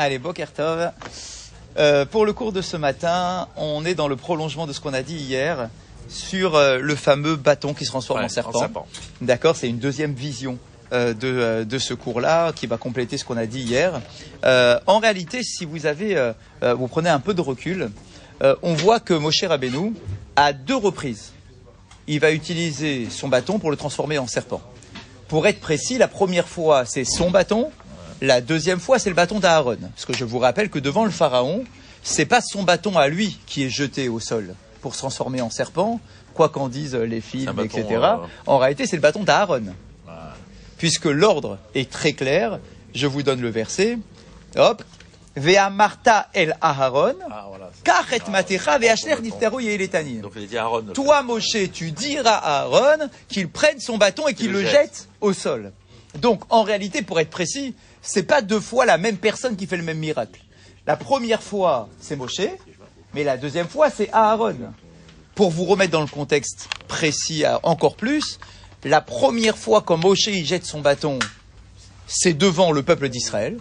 Allez, Bokertov. Euh, pour le cours de ce matin, on est dans le prolongement de ce qu'on a dit hier sur euh, le fameux bâton qui se transforme Ouais, en en serpent. serpent. D'accord, c'est une deuxième vision euh, de, de ce cours-là qui va compléter ce qu'on a dit hier. En réalité, si vous avez, vous prenez un peu de recul, on voit que Moshe Rabbeinu, à deux reprises, il va utiliser son bâton pour le transformer en serpent. Pour être précis, la première fois, c'est son bâton. La deuxième fois, c'est le bâton d'Aaron. Parce que je vous rappelle que devant le pharaon, c'est pas son bâton à lui qui est jeté au sol pour se transformer en serpent, quoi qu'en disent les films, bâton, etc. euh, En réalité, c'est le bâton d'Aaron. Puisque l'ordre est très clair, je vous donne le verset. Hop. Vea Marta el Aharon, Ah, voilà. kachet matecha dit Aaron. le Toi, Moshe, tu diras à Aaron qu'il prenne son bâton et qu'il le jette au sol. Donc, en réalité, pour être précis, c'est pas deux fois la même personne qui fait le même miracle. La première fois, c'est Moshe, mais la deuxième fois, c'est Aaron. Pour vous remettre dans le contexte précis à- encore plus, la première fois quand Moshe il jette son bâton, c'est devant le peuple d'Israël,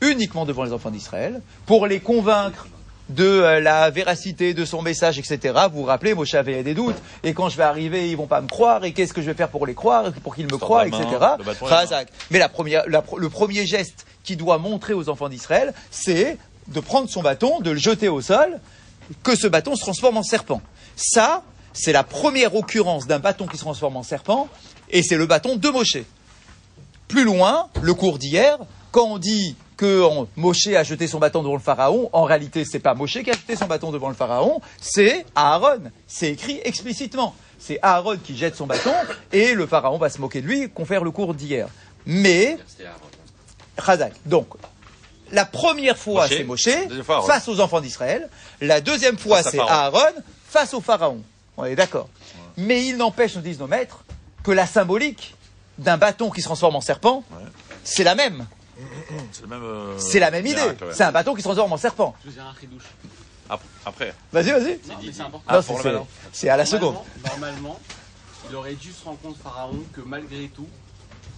uniquement devant les enfants d'Israël, pour les convaincre de euh, la véracité de son message, etc. Vous vous rappelez, Moshe avait des doutes, et quand je vais arriver, ils vont pas me croire, et qu'est-ce que je vais faire pour les croire, pour qu'ils me croient, main, etc. Mais la première, la le premier geste qu'il doit montrer aux enfants d'Israël, c'est de prendre son bâton, de le jeter au sol, que ce bâton se transforme en serpent. Ça, c'est la première occurrence d'un bâton qui se transforme en serpent, et c'est le bâton de Moshe. Plus loin, le cours d'hier, quand on dit que Moshe a jeté son bâton devant le pharaon, en réalité, c'est pas Moshe qui a jeté son bâton devant le pharaon, c'est Aaron. C'est écrit explicitement. C'est Aaron qui jette son bâton et le pharaon va se moquer de lui, confère le cours d'hier. Mais, Chazak. Donc, la première fois, c'est Moshe fois, face aux enfants d'Israël. La deuxième fois, c'est. Aaron face au pharaon. On est d'accord. Mais il n'empêche, nous disent nos maîtres, que la symbolique d'un bâton qui se transforme en serpent, c'est la même. C'est le même. euh, C'est la même idée. miracle, ouais. C'est un bâton qui se transforme en serpent. Je vous ai un ridouche. Ap- Après. Vas-y, vas-y. Non, mais c'est important. Ah, Non, pour c'est- le c'est- ballon. c'est à la seconde. Normalement, Normalement, il aurait dû se rendre compte, Pharaon, que malgré tout,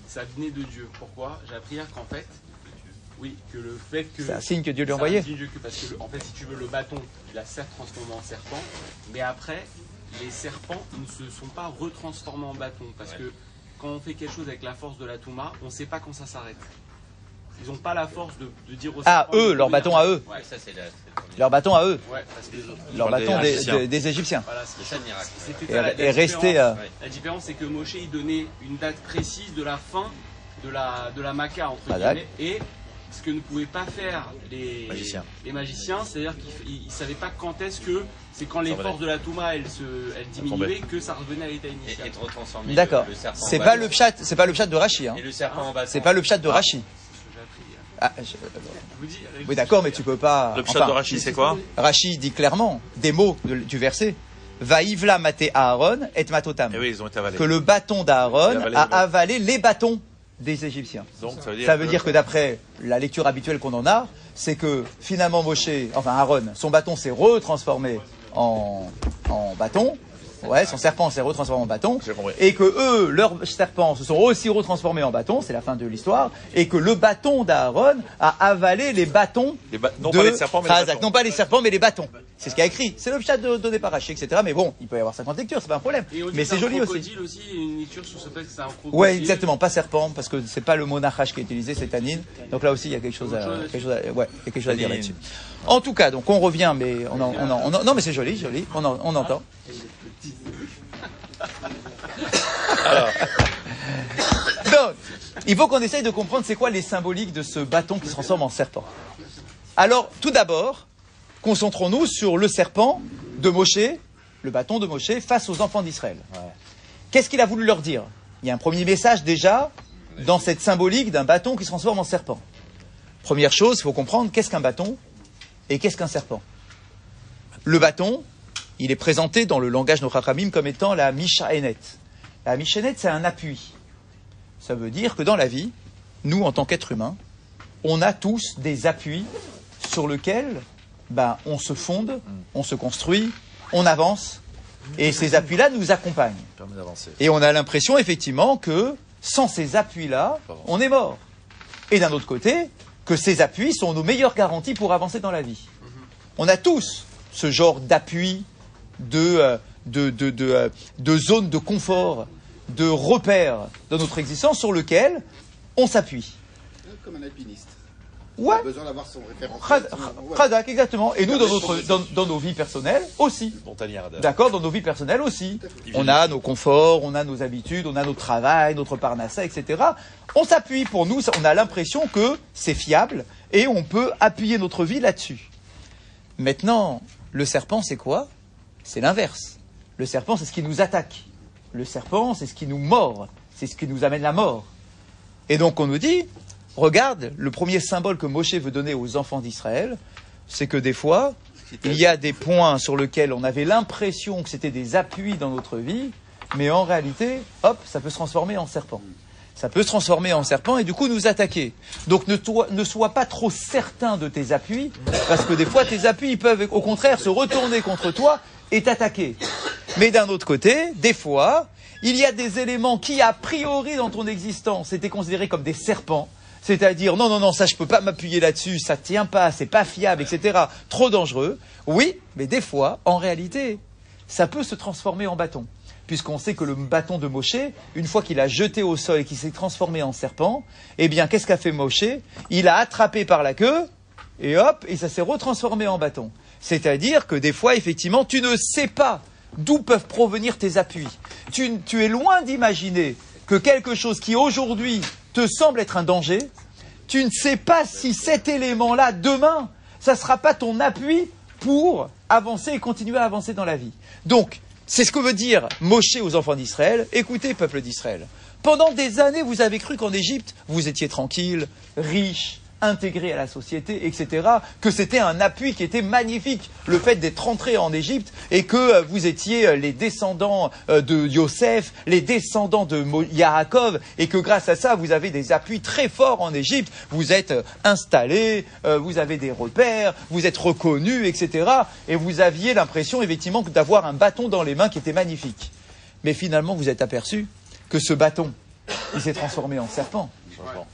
ça venait de Dieu. Pourquoi? J'ai appris hier qu'en fait, oui, que le fait que. C'est un signe que Dieu lui a c'est un envoyé. signe de Dieu que- parce que, le- en fait, si tu veux, le bâton, il a certes transformé en serpent, mais après, les serpents ne se sont pas retransformés en bâton. Parce que quand on fait quelque chose avec la force de la Touma, on ne sait pas quand ça s'arrête. Ils n'ont pas la force de, de dire aux Ah, eux, leur bâton à eux. Ouais, Ça, c'est la- c'est le premier. Leur bâton à eux. ouais, Leur bâton des, Égyptiens. des- des Égyptiens. voilà, c'est C'est ça le miracle. C'était Et, la- la et rester différence. Ouais. La différence, c'est que Moshe, il donnait une date précise de la fin de la, de la Maca, entre Ah, guillemets, et ce que ne pouvaient pas faire les Magiciens. les magiciens, c'est-à-dire qu'ils ne savaient pas quand est-ce que, c'est quand les Ça revenait. forces de la Touma, elles, se, elles diminuaient, que ça revenait à l'état Et, initial. et de retransformer D'accord. le, le serpent C'est en pas bâton. le pchat, c'est pas le pchat de Rachi. Hein. Et le serpent en bâton. C'est pas le pchat de Rachi. C'est ce que j'ai appris hier. Ah, je- oui, d'accord, mais tu peux pas. Le enfin, de Rachid, c'est quoi? Rachi dit clairement des mots de- du verset. Vaïvla maté Aaron et matotam. Eh oui, ils ont été avalés. Que le bâton d'Aaron a avalé les bâtons. des Égyptiens. Donc ça veut dire. Ça veut dire que d'après la lecture habituelle qu'on en a, c'est que finalement Moshe, enfin Aaron, son bâton s'est retransformé en, en bâton. Ouais, son serpent s'est retransformé en bâton. Et que eux, leurs serpents se sont aussi retransformés en bâton, c'est la fin de l'histoire. Et que le bâton d'Aaron a avalé les bâtons Les ba- non de pas les serpents, mais les Razak. bâtons. Non pas les serpents, mais les bâtons. C'est ce qu'il a écrit. C'est le chat de donné par etc. Mais bon, il peut y avoir 50 lectures, c'est pas un problème. Mais c'est joli aussi. aussi. une lecture sur ce fait que c'est un crocodile. Ouais, exactement, pas serpent, parce que c'est pas le mot nachash qui est utilisé, c'est tanine. Donc là aussi, il y a quelque chose à, Autre chose quelque chose à- ouais, il y a quelque chose à dire là-dessus. En tout cas, donc on revient, mais on en, on en- on en- non, mais c'est joli, joli, on, en- on entend. Donc, il faut qu'on essaye de comprendre c'est quoi les symboliques de ce bâton qui se transforme en serpent. Alors, tout d'abord, concentrons-nous sur le serpent de Moshe, le bâton de Moshe, face aux enfants d'Israël. Qu'est-ce qu'il a voulu leur dire? Il y a un premier message déjà dans cette symbolique d'un bâton qui se transforme en serpent. Première chose, il faut comprendre qu'est-ce qu'un bâton et qu'est-ce qu'un serpent? Le bâton, il est présenté dans le langage Nochachamim comme étant la Mishaenet. La Mishaenet, c'est un appui. Ça veut dire que dans la vie, nous, en tant qu'êtres humains, on a tous des appuis sur lesquels ben, on se fonde, on se construit, on avance, et ces appuis-là nous accompagnent. Et on a l'impression effectivement que sans ces appuis-là, on est mort. Et d'un autre côté, que ces appuis sont nos meilleures garanties pour avancer dans la vie. On a tous ce genre d'appui, de, euh, de, de, de, euh, de zone de confort, de repères dans notre existence sur lequel on s'appuie. Comme un alpiniste. Ouais, Il a besoin d'avoir son référentiel. Ouais. Khadak, exactement. Et nous, dans, notre, dans, dans nos vies personnelles aussi. Montagnard. D'accord, dans nos vies personnelles aussi. On a nos conforts, on a nos habitudes, on a notre travail, notre parnassa, etc. On s'appuie pour nous, on a l'impression que c'est fiable et on peut appuyer notre vie là-dessus. Maintenant, le serpent, c'est quoi? C'est l'inverse. Le serpent, c'est ce qui nous attaque. Le serpent, c'est ce qui nous mord. C'est ce qui nous amène la mort. Et donc, on nous dit, regarde, le premier symbole que Moshe veut donner aux enfants d'Israël, c'est que des fois, il y a des points sur lesquels on avait l'impression que c'était des appuis dans notre vie, mais en réalité, hop, ça peut se transformer en serpent. Ça peut se transformer en serpent et du coup nous attaquer. Donc ne, sois pas trop certain de tes appuis, parce que des fois tes appuis peuvent au contraire se retourner contre toi et t'attaquer. Mais d'un autre côté, des fois, il y a des éléments qui, a priori, dans ton existence, étaient considérés comme des serpents. C'est-à-dire, non, non, non, ça, je peux pas m'appuyer là-dessus, ça tient pas, c'est pas fiable, etc. Trop dangereux. Oui, mais des fois, en réalité, ça peut se transformer en bâton. Puisqu'on sait que le bâton de Moshe, une fois qu'il a jeté au sol et qu'il s'est transformé en serpent, eh bien, qu'est-ce qu'a fait Moshe? Il a attrapé par la queue, et hop, et ça s'est retransformé en bâton. C'est-à-dire que des fois, effectivement, tu ne sais pas d'où peuvent provenir tes appuis. Tu, es loin d'imaginer que quelque chose qui aujourd'hui te semble être un danger, tu ne sais pas si cet élément-là, demain, ça ne sera pas ton appui pour avancer et continuer à avancer dans la vie. Donc, c'est ce que veut dire Moshe aux enfants d'Israël. Écoutez, peuple d'Israël, pendant des années, vous avez cru qu'en Égypte, vous étiez tranquille, riche, intégré à la société, etc., que c'était un appui qui était magnifique, le fait d'être rentré en Égypte et que euh, vous étiez euh, les descendants euh, de Yosef, les descendants de Yaakov, et que grâce à ça, vous avez des appuis très forts en Égypte, vous êtes installés, vous avez des repères, vous êtes reconnus, etc., et vous aviez l'impression, effectivement, d'avoir un bâton dans les mains qui était magnifique. Mais finalement, vous êtes aperçu que ce bâton, il s'est transformé en serpent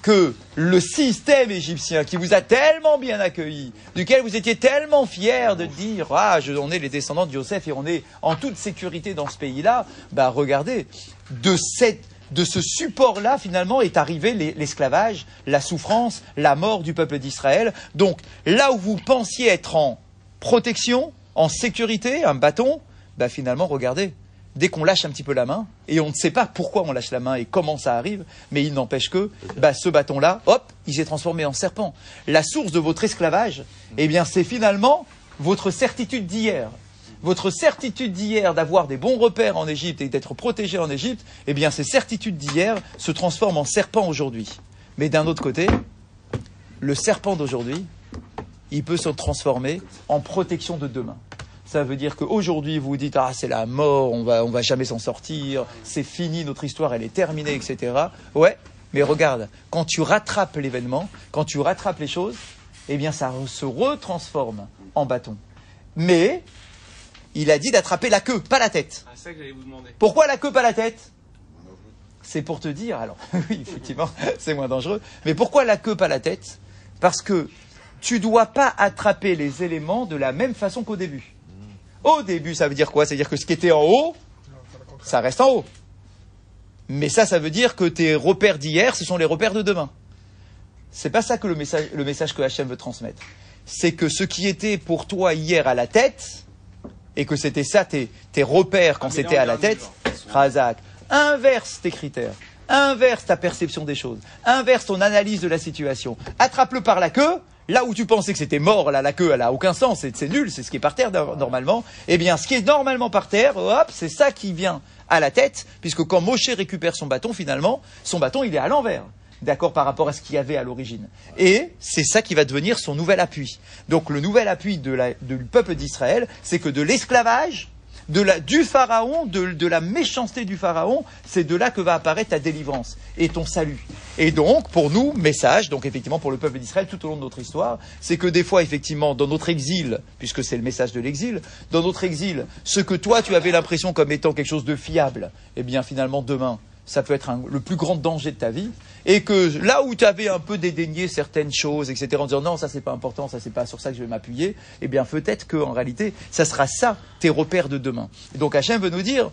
que le système égyptien qui vous a tellement bien accueilli, duquel vous étiez tellement fiers de dire ah je, on est les descendants de Joseph et on est en toute sécurité dans ce pays-là, bah regardez de cette de ce support-là, finalement, est arrivé l'es- l'esclavage, la souffrance, la mort du peuple d'Israël. Donc, là où vous pensiez être en protection, en sécurité, un bâton, bah finalement, regardez, dès qu'on lâche un petit peu la main, et on ne sait pas pourquoi on lâche la main et comment ça arrive, mais il n'empêche que bah, ce bâton-là, hop, il s'est transformé en serpent. La source de votre esclavage, eh bien, c'est finalement votre certitude d'hier. Votre certitude d'hier d'avoir des bons repères en Égypte et d'être protégé en Égypte, eh bien, ces certitudes d'hier se transforment en serpent aujourd'hui. Mais d'un autre côté, le serpent d'aujourd'hui, il peut se transformer en protection de demain. Ça veut dire qu'aujourd'hui, vous vous dites, ah, c'est la mort, on va, on va jamais s'en sortir, c'est fini, notre histoire, elle est terminée, etc. Ouais, mais regarde, quand tu rattrapes l'événement, quand tu rattrapes les choses, eh bien, ça se retransforme en bâton. Mais, il a dit d'attraper la queue, pas la tête. Ah, c'est ça que j'allais vous demander. Pourquoi la queue, pas la tête? C'est pour te dire, alors, oui, effectivement, c'est moins dangereux, mais pourquoi la queue, pas la tête? Parce que tu dois pas attraper les éléments de la même façon qu'au début. Au début, ça veut dire quoi? C'est-à-dire que ce qui était en haut, ça reste en haut. Mais ça, ça veut dire que tes repères d'hier, ce sont les repères de demain. C'est pas ça que le message, le message que Hachem veut transmettre. C'est que ce qui était pour toi hier à la tête, et que c'était ça tes, tes repères quand Un c'était à la tête. Razak, inverse tes critères, inverse ta perception des choses, inverse ton analyse de la situation, attrape-le par la queue, là où tu pensais que c'était mort, là la queue elle a aucun sens, c'est nul, c'est ce qui est par terre no- normalement, eh bien ce qui est normalement par terre, hop, c'est ça qui vient à la tête, puisque quand Moshe récupère son bâton finalement, son bâton il est à l'envers. D'accord par rapport à ce qu'il y avait à l'origine. Et c'est ça qui va devenir son nouvel appui. Donc le nouvel appui de du peuple d'Israël, c'est que de l'esclavage, de la, du pharaon, de, de la méchanceté du pharaon, c'est de là que va apparaître ta délivrance et ton salut. Et donc, pour nous, message, donc effectivement pour le peuple d'Israël tout au long de notre histoire, c'est que des fois, effectivement, dans notre exil, puisque c'est le message de l'exil, dans notre exil, ce que toi tu avais l'impression comme étant quelque chose de fiable, eh bien finalement demain, ça peut être le plus grand danger de ta vie, et que là où tu avais un peu dédaigné certaines choses, etc., en disant non, ça c'est pas important, ça c'est pas sur ça que je vais m'appuyer, eh bien peut-être qu'en réalité, ça sera ça tes repères de demain. Et donc Hachem veut nous dire,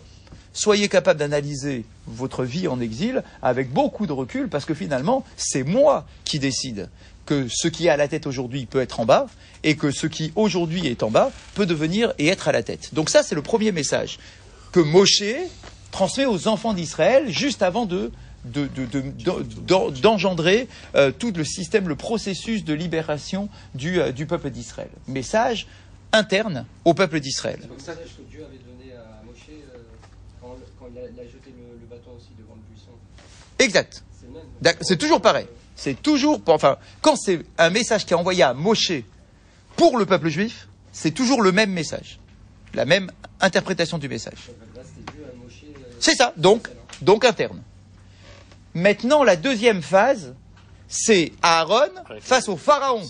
soyez capable d'analyser votre vie en exil avec beaucoup de recul, parce que finalement, c'est moi qui décide que ce qui est à la tête aujourd'hui peut être en bas, et que ce qui aujourd'hui est en bas peut devenir et être à la tête. Donc ça, c'est le premier message que Moshe transmet aux enfants d'Israël juste avant de de- de- de- d'en- d'engendrer euh, tout le système, le processus de libération du, euh, du peuple d'Israël. Message interne au peuple d'Israël. C'est le message que Dieu avait donné à Moshe euh, quand, quand il, a, il a jeté le, le bâton aussi devant le buisson. Exact. C'est toujours pareil. C'est toujours, enfin, quand c'est un message qui est envoyé à Moshe pour le peuple juif, c'est toujours le même message, la même interprétation du message. Là, c'était Dieu à Moshe. euh, C'est ça, donc, donc interne. Maintenant, la deuxième phase, c'est Aaron face au pharaon.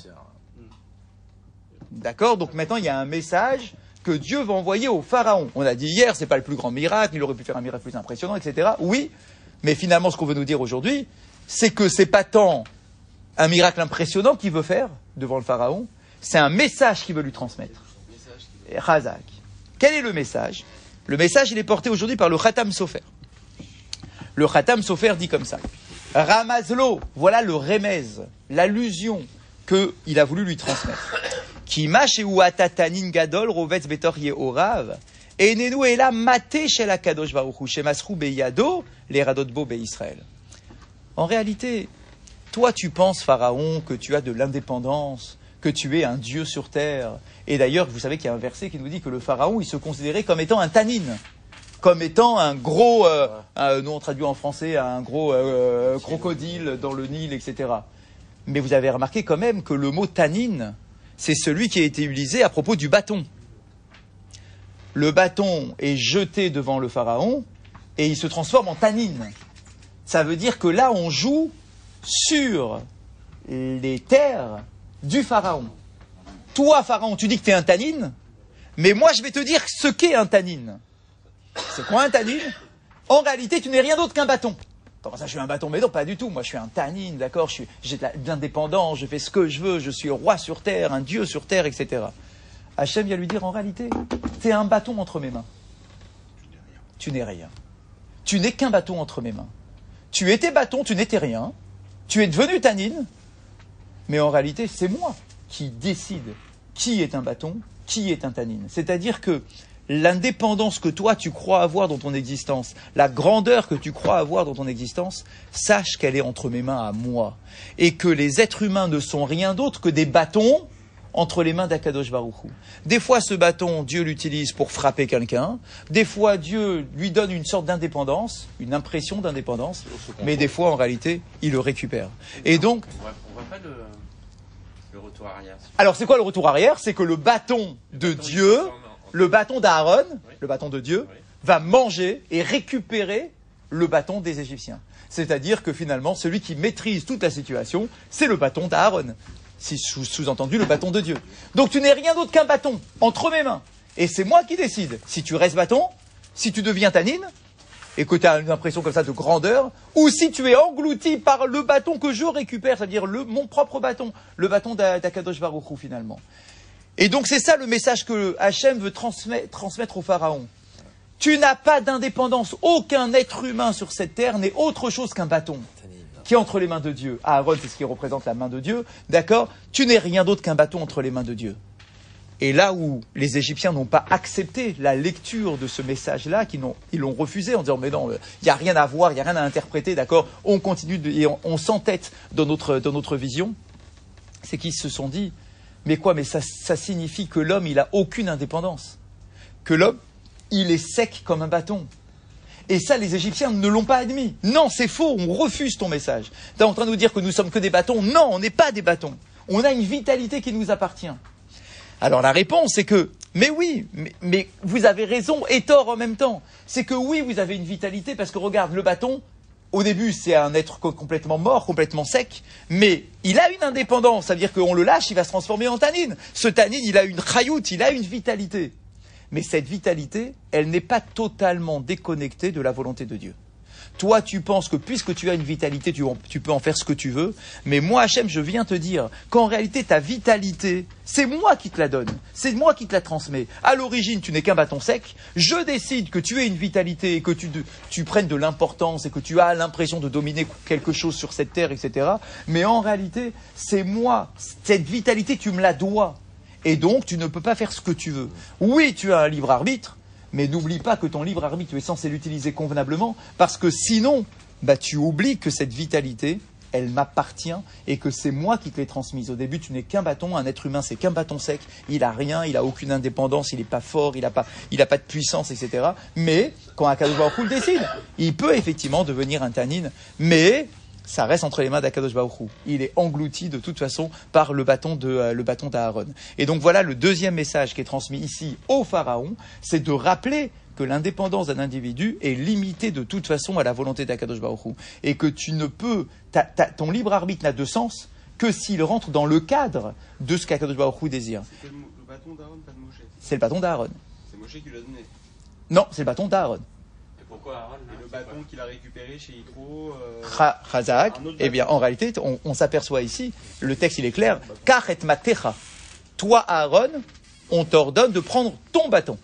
D'accord? Donc maintenant, il y a un message que Dieu va envoyer au pharaon. On a dit hier, c'est pas le plus grand miracle, il aurait pu faire un miracle plus impressionnant, etc. Oui, mais finalement, ce qu'on veut nous dire aujourd'hui, c'est que c'est pas tant un miracle impressionnant qu'il veut faire devant le pharaon, c'est un message qu'il veut lui transmettre. Et Razak. Quel est le message? Le message, il est porté aujourd'hui par le Khatam Sofer. Le Khatam Sofer dit comme ça. Ramazlo, voilà le remez, l'allusion qu'il a voulu lui transmettre. Qui ou atatanin gadol rovetz betor yehorav. Enenu ela mate shel akadosh baruch hu shemasru beyado les radotbo be'Israël. En réalité, toi tu penses, Pharaon, que tu as de l'indépendance, que tu es un dieu sur terre. Et d'ailleurs, vous savez qu'il y a un verset qui nous dit que le Pharaon, il se considérait comme étant un tannin comme étant un gros, euh, un- nous on traduit en français, un gros euh, crocodile dans le Nil, etc. Mais vous avez remarqué quand même que le mot tannin, c'est celui qui a été utilisé à propos du bâton. Le bâton est jeté devant le pharaon et il se transforme en tannin. Ça veut dire que là, on joue sur les terres du pharaon. Toi, pharaon, tu dis que tu es un tannin, mais moi, je vais te dire ce qu'est un tannin. C'est quoi un tannin En réalité, tu n'es rien d'autre qu'un bâton. Comment ça, je suis un bâton? Mais non, pas du tout. Moi, je suis un tannin, d'accord? J'ai de l'indépendance, je fais ce que je veux, je suis roi sur terre, un dieu sur terre, etc. Hachem vient lui dire, en réalité, tu es un bâton entre mes mains. Tu n'es rien. Tu n'es qu'un bâton entre mes mains. Tu étais bâton, tu n'étais rien. Tu es devenu tannin, mais en réalité, c'est moi qui décide qui est un bâton, qui est un tannin. C'est-à-dire que l'indépendance que toi tu crois avoir dans ton existence, la grandeur que tu crois avoir dans ton existence, sache qu'elle est entre mes mains à moi. Et que les êtres humains ne sont rien d'autre que des bâtons entre les mains d'Akadosh Baruchou. Des fois, ce bâton, Dieu l'utilise pour frapper quelqu'un. Des fois, Dieu lui donne une sorte d'indépendance, une impression d'indépendance. Mais des fois, en réalité, il le récupère. Et donc, On voit, on voit pas le, le retour arrière. alors, c'est quoi le retour arrière? C'est que le bâton de Dieu, le bâton d'Aaron, le bâton de Dieu, va manger et récupérer le bâton des Égyptiens. C'est-à-dire que finalement, celui qui maîtrise toute la situation, c'est le bâton d'Aaron. Si sous- sous-entendu, le bâton de Dieu. Donc tu n'es rien d'autre qu'un bâton entre mes mains. Et c'est moi qui décide. Si tu restes bâton, si tu deviens tanine, et que tu as une impression comme ça de grandeur, ou si tu es englouti par le bâton que je récupère, c'est-à-dire mon propre bâton, le bâton d'A- d'Akadosh Baruch Hu, finalement. Et donc c'est ça le message que Hachem veut transmet- transmettre au Pharaon. Tu n'as pas d'indépendance. Aucun être humain sur cette terre n'est autre chose qu'un bâton qui est entre les mains de Dieu. Aaron, c'est ce qui représente la main de Dieu. D'accord Tu n'es rien d'autre qu'un bâton entre les mains de Dieu. Et là où les Égyptiens n'ont pas accepté la lecture de ce message-là, qu'ils ils l'ont refusé en disant mais non, il n'y a rien à voir, il n'y a rien à interpréter, d'accord On continue et on, s'entête dans notre, vision, c'est qu'ils se sont dit mais quoi Mais ça, ça signifie que l'homme, il a aucune indépendance. Que l'homme, il est sec comme un bâton. Et ça, les Égyptiens ne l'ont pas admis. Non, c'est faux, on refuse ton message. Tu es en train de nous dire que nous sommes que des bâtons. Non, on n'est pas des bâtons. On a une vitalité qui nous appartient. Alors la réponse, c'est que, mais oui, mais, vous avez raison et tort en même temps. C'est que oui, vous avez une vitalité parce que regarde, le bâton, au début, c'est un être co- complètement mort, complètement sec, mais il a une indépendance. Ça veut dire qu'on le lâche, il va se transformer en tanine. Ce tanine, il a une chayoute, il a une vitalité. Mais cette vitalité, elle n'est pas totalement déconnectée de la volonté de Dieu. Toi, tu penses que puisque tu as une vitalité, tu, peux en faire ce que tu veux. Mais moi, Hachem, je viens te dire qu'en réalité, ta vitalité, c'est moi qui te la donne. C'est moi qui te la transmets. À l'origine, tu n'es qu'un bâton sec. Je décide que tu aies une vitalité et que tu, tu prennes de l'importance et que tu as l'impression de dominer quelque chose sur cette terre, etc. Mais en réalité, c'est moi. Cette vitalité, tu me la dois. Et donc, tu ne peux pas faire ce que tu veux. Oui, tu as un libre arbitre, mais n'oublie pas que ton libre arbitre, tu es censé l'utiliser convenablement, parce que sinon, bah, tu oublies que cette vitalité, elle m'appartient et que c'est moi qui te l'ai transmise. Au début, tu n'es qu'un bâton, un être humain, c'est qu'un bâton sec. Il a rien, il a aucune indépendance, il n'est pas fort, il n'a pas, de puissance, etc. Mais quand Akadosh Baruch Hu décide, il peut effectivement devenir un tannin, mais ça reste entre les mains d'Akadosh Baruch Hu. Il est englouti de toute façon par le bâton de euh, le bâton d'Aaron. Et donc voilà le deuxième message qui est transmis ici au pharaon, c'est de rappeler que l'indépendance d'un individu est limitée de toute façon à la volonté d'Akadosh Baruch Hu. et que tu ne peux ta- ta- ton libre arbitre n'a de sens que s'il rentre dans le cadre de ce qu'Akadosh Baruch Hu désire. Mo- le bâton d'Aaron, pas de Moshe. C'est le bâton d'Aaron. C'est Moshe qui l'a donné. Non, c'est le bâton d'Aaron. Pourquoi Aaron Et le bâton qu'il a récupéré chez Yitro. euh, eh bien, en réalité, on, on s'aperçoit ici, le texte il est clair, car et matecha. Toi, Aaron, on t'ordonne de prendre ton bâton.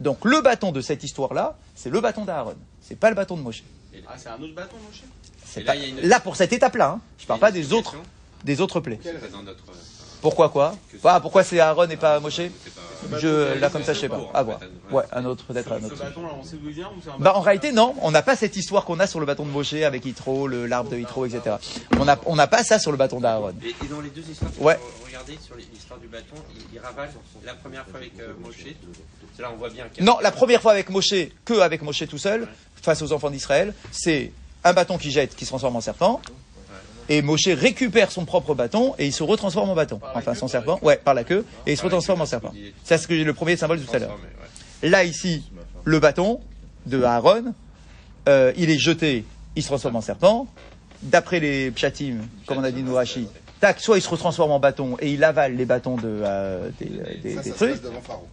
Donc, le bâton de cette histoire-là, c'est le bâton d'Aaron. C'est pas le bâton de Moshe. Ah, c'est un autre bâton, Moshe? Là, pas- une- pour cette étape-là, hein. je parle y a pas des autres, des autres plaies. C'est dans notre. Pourquoi quoi Ah, Pourquoi c'est Aaron et pas Moshe c'est pas- Je, là, comme ça, je sais pas. À voir. Ouais, un autre, peut-être un Ce autre. bâton-là, on sait d'où il vient ou c'est un Bah, en réalité, non. On n'a pas cette histoire qu'on a sur le bâton de Moshe avec Yitro, le- l'arbre de Yitro, etc. On n'a on n'a pas ça sur le bâton d'Aaron. Et, et dans les deux histoires, Ouais. regardez sur l'histoire du bâton, il, il ravage la première fois avec euh, Moshe. C'est là on voit bien Non, la première fois avec Moshe, que avec Moshe tout seul, face aux enfants d'Israël, c'est un bâton qui jette, qui se transforme en serpent. Et Moshe récupère son propre bâton et il se retransforme en bâton. Enfin, son serpent, ouais, par la queue, et il se retransforme en serpent. C'est le premier symbole de tout à l'heure. ouais. Là, ici, le bâton de Aaron, euh, il est jeté, il se transforme en serpent. D'après les pshatim, comme on a dit Nourachi, tac, soit il se retransforme en bâton et il avale les bâtons de, euh, des, des- Ça, des ça trucs.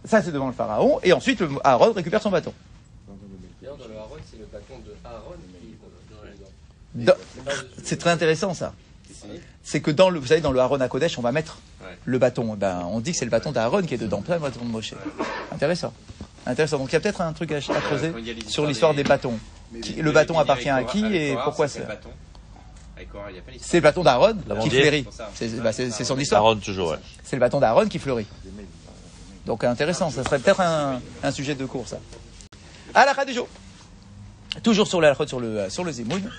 Ça, c'est devant le pharaon. Et ensuite, le- Aaron récupère son bâton. D'ailleurs, dans le Aaron, c'est le bâton de Aaron qui est dedans. Dans- C'est très intéressant ça. C'est que dans le, vous savez, dans le Aaron à Kodesh, on va mettre Ouais. le bâton. Ben, on dit que c'est le bâton d'Aaron qui est dedans, pas le bâton de Moshe. Intéressant. Intéressant. Donc il y a peut-être un truc à, à creuser sur l'histoire des- des bâtons. Qui- le bâton appartient à qui et pourquoi c'est c'est le bâton d'Aaron qui fleurit. C'est bah, son histoire. Aaron, toujours, ouais. C'est le bâton d'Aaron qui fleurit. Donc intéressant, ça serait peut-être un, un sujet de cours ça. À du jour. Toujours sur la sur le sur le Zimoun.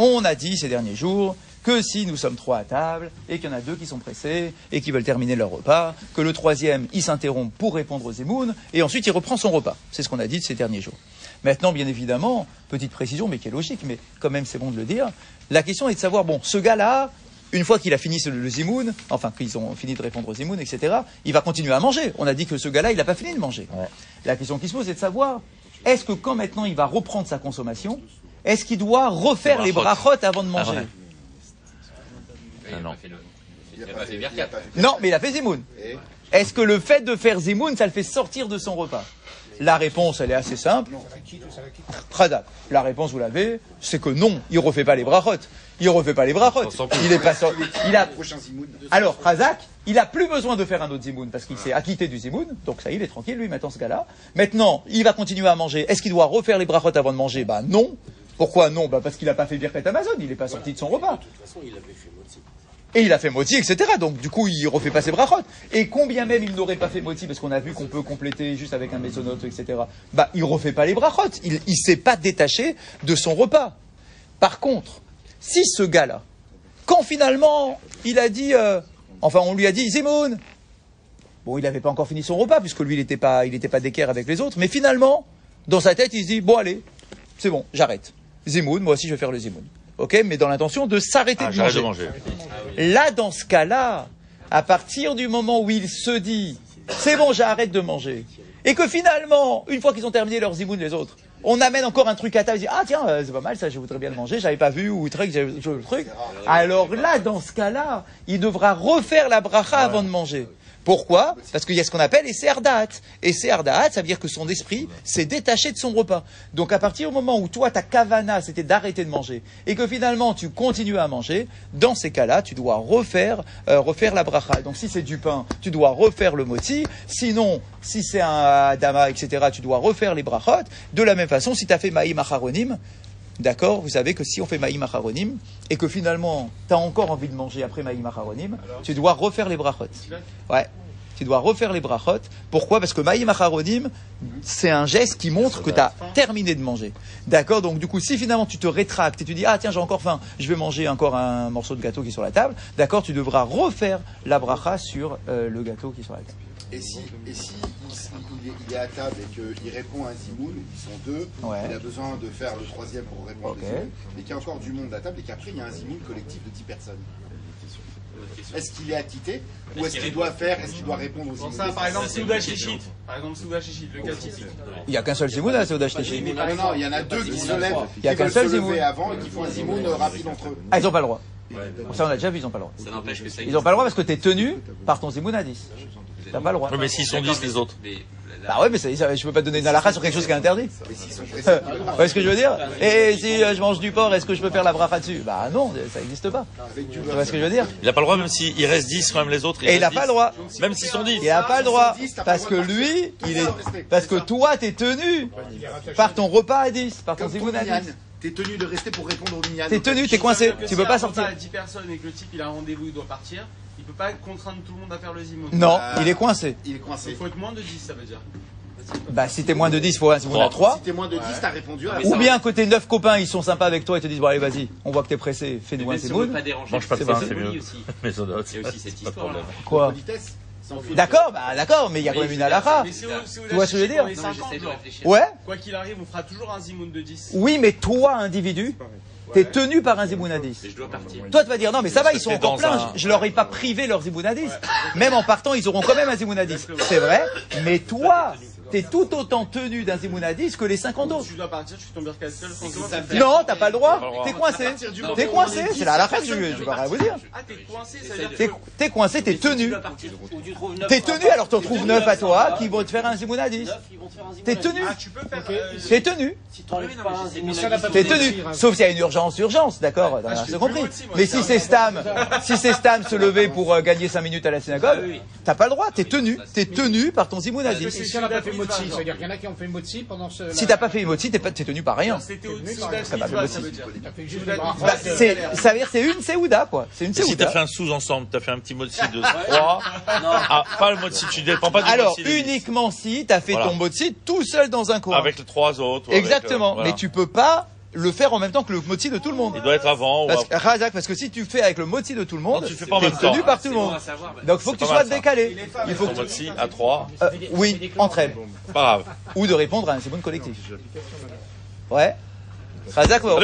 On a dit ces derniers jours que si nous sommes trois à table et qu'il y en a deux qui sont pressés et qui veulent terminer leur repas, que le troisième il s'interrompt pour répondre aux Zimoun et ensuite il reprend son repas. C'est ce qu'on a dit ces derniers jours. Maintenant, bien évidemment, petite précision, mais qui est logique, mais quand même c'est bon de le dire. La question est de savoir, bon, ce gars-là, une fois qu'il a fini ce- le zimoun, enfin qu'ils ont fini de répondre au zimoun, etc., il va continuer à manger. On a dit que ce gars-là, il n'a pas fini de manger. La question qui se pose est de savoir, est-ce que quand maintenant il va reprendre sa consommation, est-ce qu'il doit refaire les brachot. avant de manger ouais. Il a Ah non. mais il a fait zimoun. Est-ce que le fait de faire zimoun, ça le fait sortir de son repas? La réponse, elle est assez simple. Khadab. La réponse, vous l'avez, c'est que non, il refait pas les brachot. Il refait pas les brachot. Il est pas sorti. Il a. Alors, Razak, il a plus besoin de faire un autre zimoun parce qu'il s'est acquitté du zimoun, donc ça, il est tranquille, lui, maintenant, ce gars-là. Maintenant, il va continuer à manger. Est-ce qu'il doit refaire les brachot avant de manger? Bah non. Pourquoi non? Bah parce qu'il n'a pas fait Birkat Amazon, il n'est pas sorti de son repas. Et il a fait moti, etc. Donc du coup, il refait pas ses brachot. Et combien même il n'aurait pas fait moti, parce qu'on a vu qu'on peut compléter juste avec un mésonote, etc. Bah, il refait pas les brachot. Il, il s'est pas détaché de son repas. Par contre, si ce gars-là, quand finalement il a dit, euh, enfin on lui a dit Zimoun, bon il n'avait pas encore fini son repas puisque lui il n'était pas, il n'était pas d'équerre avec les autres, mais finalement dans sa tête il se dit bon allez, c'est bon, j'arrête. Zimoun, moi aussi je vais faire le Zimoun. Ok, mais dans l'intention de s'arrêter Ah, de manger. de manger. Là, dans ce cas-là, à partir du moment où il se dit c'est bon, j'arrête de manger, et que finalement, une fois qu'ils ont terminé leur zimoun les autres, on amène encore un truc à table, il dit ah tiens, euh, c'est pas mal ça, je voudrais bien le manger, j'avais pas vu ou truc, j'avais- le truc. Alors là, dans ce cas-là, il devra refaire la bracha avant de manger. Pourquoi Parce qu'il y a ce qu'on appelle Esser Da'at. Ça veut dire que son esprit s'est détaché de son repas. Donc à partir du moment où toi, ta kavana, c'était d'arrêter de manger, et que finalement tu continues à manger, dans ces cas-là, tu dois refaire, euh, refaire la bracha. Donc si c'est du pain, tu dois refaire le moti. Sinon, si c'est un adama, etc., tu dois refaire les brachot. De la même façon, si tu as fait maïm D'accord Vous savez que si on fait Maïm Acharonim et que finalement tu as encore envie de manger après Maïm Acharonim, tu dois refaire les brachot. Ouais. Tu dois refaire les brachot. Pourquoi? Parce que Maïm Acharonim, c'est un geste qui montre que tu as terminé de manger. D'accord? Donc du coup, si finalement tu te rétractes et tu dis Ah tiens, j'ai encore faim, je vais manger encore un morceau de gâteau qui est sur la table, d'accord Tu devras refaire la bracha sur euh, le gâteau qui est sur la table. Et si, et si il, il est, à table et qu'il répond à un zimoun, ils sont deux, Ouais. il a besoin de faire le troisième pour répondre Ok. au zimoun, et qu'il y a encore du monde à table et qu'après il y a un zimoun collectif de 10 personnes. Est-ce qu'il est attité ou est-ce qu'il doit faire, est-ce qu'il doit répondre aux ça, par exemple, Souda Shishit. Par exemple, Souda Shishit, le cas typique. Il n'y a qu'un seul Zimoun à Seudash Teshi. Non, non, il y en a deux qui se lèvent, Il y a qui qu'un seul zimoun. avant et qui font un zimoun rapide entre eux. Ah, ils n'ont pas le droit. Ça, on a déjà vu, ils n'ont pas le droit. Ça n'empêche que ça Ils n'ont pas le droit parce que tu es tenu par ton Zimoun à 10. T'as pas le droit. Mais s'ils sont 10 les autres. Bah ouais, mais ça, ça- je peux pas donner une halakha sur quelque chose qui est interdit. Pressés, voyez ce que je veux dire Et si euh, je mange du porc, est-ce que je peux faire la bracha dessus? Bah non, ça n'existe pas. beurre. voyez ce que je veux dire? Il a pas le droit, même s'il reste 10 quand même les autres. Et il n'a n'a pas le droit. Même s'ils sont 10. Il n'a pas le droit. 10, Parce que lui, il est. Parce que toi, t'es tenu par ton repas à 10, par ton Zimoun à minyan, 10. t'es tenu de rester pour répondre au minyan. T'es tenu, t'es coincé, tu peux pas sortir. à 10 personnes et que le type il a un rendez-vous, il doit partir, il peut pas contraindre tout le monde à faire le zimoun. Non, Euh, il est coincé. Il est Il coincé. faut être moins de 10, ça veut dire. Bah si t'es moins de 10, il faut à 3. Si t'es moins de 10, t'as répondu à la Ou bien côté 9 copains, ils sont sympas avec toi et te disent bon allez vas-y, on voit que t'es pressé, fais-nous un Même si on veut Zimoun. pas déranger, Mange pas de c'est pain, mieux. aussi. Mais ça doit- Il y a aussi cette histoire-là. problème. Quoi politesse. sans fil. D'accord, bah d'accord, mais il y a quand même une halakha. Mais si on- si on Tu vois ce que je veux dire on est Non, mais 50, j'essaie de genre. réfléchir. Ouais Quoi qu'il arrive, on fera toujours un zimoun de 10. Oui, mais toi, individu, t'es tenu par un Zimoun à 10. Mais je dois partir. Toi, tu vas dire non, mais ça va, ils sont encore pleins. un- Je, leur ai pas privé leur 10. Même en partant, ils auront quand même un 10. C'est vrai, mais toi, t'es tout autant tenu d'un Zimoun à 10 que les 50 Donc, autres. tu dois partir, tu Non, t'as pas le droit. T'es coincé. du T'es coincé. est C'est la halakha, je je vais pas rien vous dire. Ah, t'es coincé, ça veut dire T'es t'es coincé, t'es tenu. T'es tenu, alors t'en trouves tenu 9 à toi qui vont te faire un Zimoun à 10. neuf, ils vont te faire un zimoun T'es tenu. Ah, tu peux faire. T'es tenu. T'es tenu. Sauf s'il y a une urgence, urgence, d'accord Ah, C'est fais compris. Mais si c'est Stam, si c'est Stam se lever pour euh, gagner 5 minutes à la Ah synagogue, oui. t'as pas le droit. T'es tenu. T'es tenu par ton Zimoun à Parce que 10. c'est Et si on n'a pas fait Judas motzi, Mitzvah, c'est-à-dire qu'il y en a qui ont fait motzi pendant ce. Si t'as pas fait Imotzi, t'es pas- t'es tenu par rien. C'était au Tenu dessus par- de Ça veut dire. Bah, ça veut dire c'est une Seouda, quoi. C'est une si t'as fait un sous-ensemble, t'as fait un petit motzi de 3. Ah, pas le motzi, tu dépends pas du Alors, uniquement si t'as fait ton motzi tout seul dans un coin. Avec les trois autres. Exactement. euh. Mais tu peux pas le faire en même temps que le motzi de tout le monde. Il doit être avant ou Parce, après. Razak, parce que si tu fais avec le motzi de tout le monde, Non, tu fais pas en t'es même temps. tenu par tout le bon monde. à savoir. bah. Donc faut que tu sois décalé. Il faut Ton que motzi à 3. euh, oui, entre elles. Pas grave. Ou de répondre à un bon collectif. Ouais. Razak, va-